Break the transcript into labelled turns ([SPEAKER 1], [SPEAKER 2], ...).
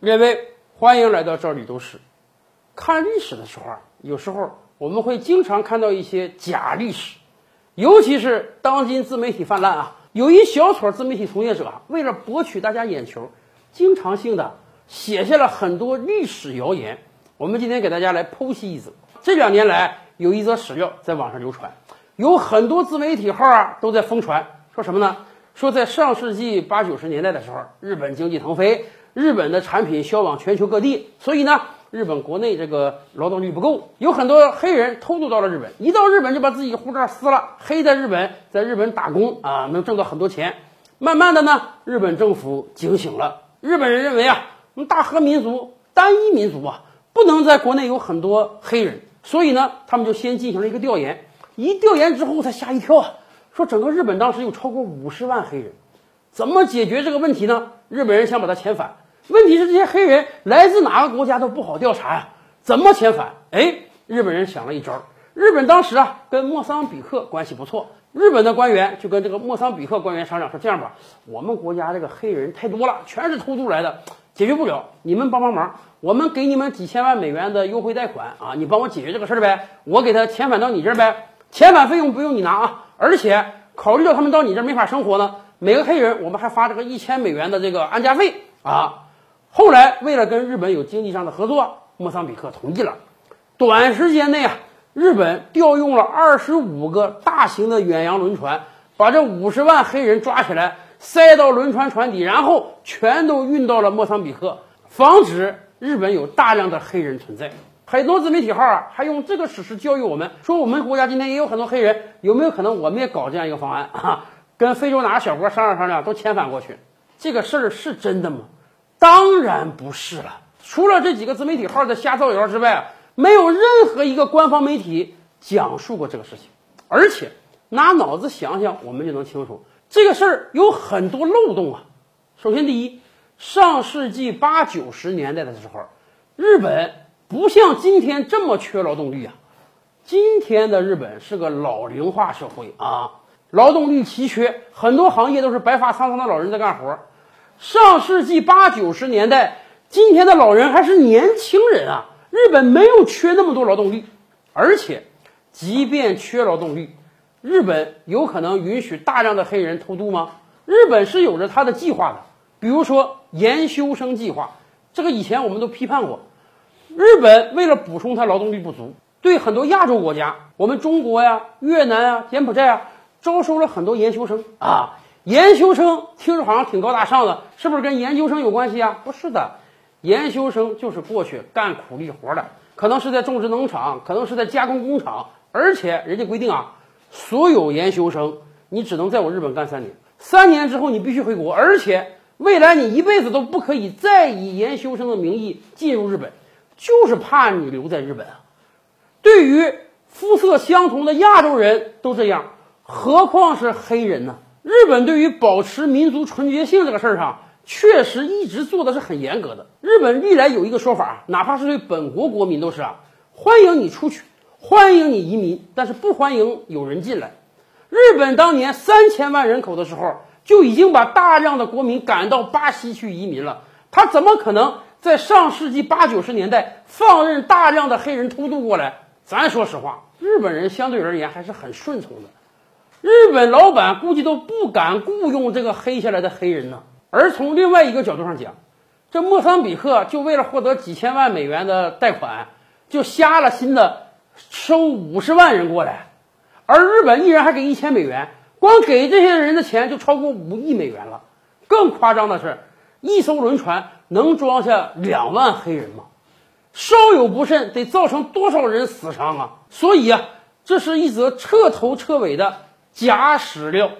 [SPEAKER 1] 列位，欢迎来到这里都市。看历史的时候啊，有时候我们会经常看到一些假历史，尤其是当今自媒体泛滥啊，有一小撮自媒体从业者啊，为了博取大家眼球，经常性的写下了很多历史谣言。我们今天给大家来剖析一则。这两年来，有一则史料在网上流传，有很多自媒体号啊都在疯传，说什么呢？说在上世纪八九十年代的时候，日本经济腾飞，日本的产品销往全球各地，所以呢，日本国内这个劳动力不够，有很多黑人偷渡到了日本，一到日本就把自己护照撕了，黑在日本，在日本打工啊，能挣到很多钱。慢慢的呢，日本政府警醒了，日本人认为啊，我们大和民族单一民族啊，不能在国内有很多黑人，所以呢，他们就先进行了一个调研，一调研之后才吓一跳啊。说整个日本当时有超过五十万黑人，怎么解决这个问题呢？日本人想把他遣返，问题是这些黑人来自哪个国家都不好调查呀，怎么遣返？哎，日本人想了一招。日本当时啊跟莫桑比克关系不错，日本的官员就跟这个莫桑比克官员商量说：这样吧，我们国家这个黑人太多了，全是偷渡来的，解决不了，你们帮帮忙，我们给你们几千万美元的优惠贷款啊，你帮我解决这个事儿呗，我给他遣返到你这儿呗。遣返费用不用你拿啊，而且考虑到他们到你这儿没法生活呢，每个黑人我们还发这个一千美元的这个安家费啊。后来为了跟日本有经济上的合作，莫桑比克同意了。短时间内啊，日本调用了二十五个大型的远洋轮船，把这五十万黑人抓起来，塞到轮船船底，然后全都运到了莫桑比克，防止日本有大量的黑人存在。很多自媒体号啊，还用这个史实教育我们，说我们国家今天也有很多黑人，有没有可能我们也搞这样一个方案啊？跟非洲哪个小国商量商量，都遣返过去？这个事儿是真的吗？当然不是了。除了这几个自媒体号在瞎造谣之外，没有任何一个官方媒体讲述过这个事情。而且拿脑子想想，我们就能清楚，这个事儿有很多漏洞啊。首先，第一，上世纪八九十年代的时候，日本。不像今天这么缺劳动力啊！今天的日本是个老龄化社会啊，劳动力奇缺，很多行业都是白发苍苍的老人在干活。上世纪八九十年代，今天的老人还是年轻人啊！日本没有缺那么多劳动力，而且，即便缺劳动力，日本有可能允许大量的黑人偷渡吗？日本是有着他的计划的，比如说研修生计划，这个以前我们都批判过。日本为了补充它劳动力不足，对很多亚洲国家，我们中国呀、越南啊、柬埔寨啊，招收了很多研修生啊。研修生听着好像挺高大上的，是不是跟研究生有关系啊？不是的，研修生就是过去干苦力活的，可能是在种植农场，可能是在加工工厂，而且人家规定啊，所有研修生你只能在我日本干三年，三年之后你必须回国，而且未来你一辈子都不可以再以研修生的名义进入日本。就是怕你留在日本啊！对于肤色相同的亚洲人都这样，何况是黑人呢？日本对于保持民族纯洁性这个事儿上，确实一直做的是很严格的。日本历来有一个说法，哪怕是对本国国民都是啊，欢迎你出去，欢迎你移民，但是不欢迎有人进来。日本当年三千万人口的时候，就已经把大量的国民赶到巴西去移民了，他怎么可能？在上世纪八九十年代，放任大量的黑人偷渡过来，咱说实话，日本人相对而言还是很顺从的。日本老板估计都不敢雇佣这个黑下来的黑人呢。而从另外一个角度上讲，这莫桑比克就为了获得几千万美元的贷款，就瞎了心的收五十万人过来，而日本一人还给一千美元，光给这些人的钱就超过五亿美元了。更夸张的是，一艘轮船。能装下两万黑人吗？稍有不慎，得造成多少人死伤啊！所以啊，这是一则彻头彻尾的假史料。